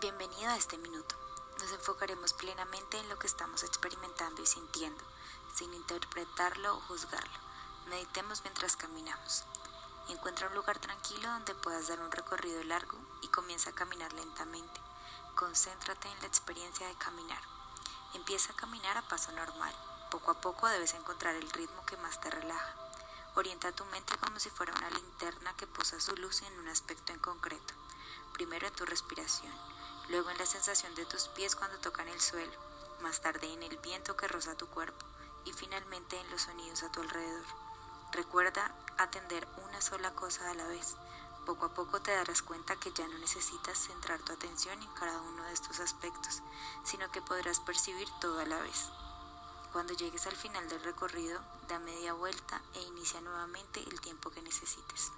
Bienvenido a este minuto. Nos enfocaremos plenamente en lo que estamos experimentando y sintiendo, sin interpretarlo o juzgarlo. Meditemos mientras caminamos. Encuentra un lugar tranquilo donde puedas dar un recorrido largo y comienza a caminar lentamente. Concéntrate en la experiencia de caminar. Empieza a caminar a paso normal. Poco a poco debes encontrar el ritmo que más te relaja. Orienta tu mente como si fuera una linterna que posa su luz en un aspecto en concreto. Primero en tu respiración luego en la sensación de tus pies cuando tocan el suelo, más tarde en el viento que roza tu cuerpo y finalmente en los sonidos a tu alrededor. Recuerda atender una sola cosa a la vez. Poco a poco te darás cuenta que ya no necesitas centrar tu atención en cada uno de estos aspectos, sino que podrás percibir todo a la vez. Cuando llegues al final del recorrido, da media vuelta e inicia nuevamente el tiempo que necesites.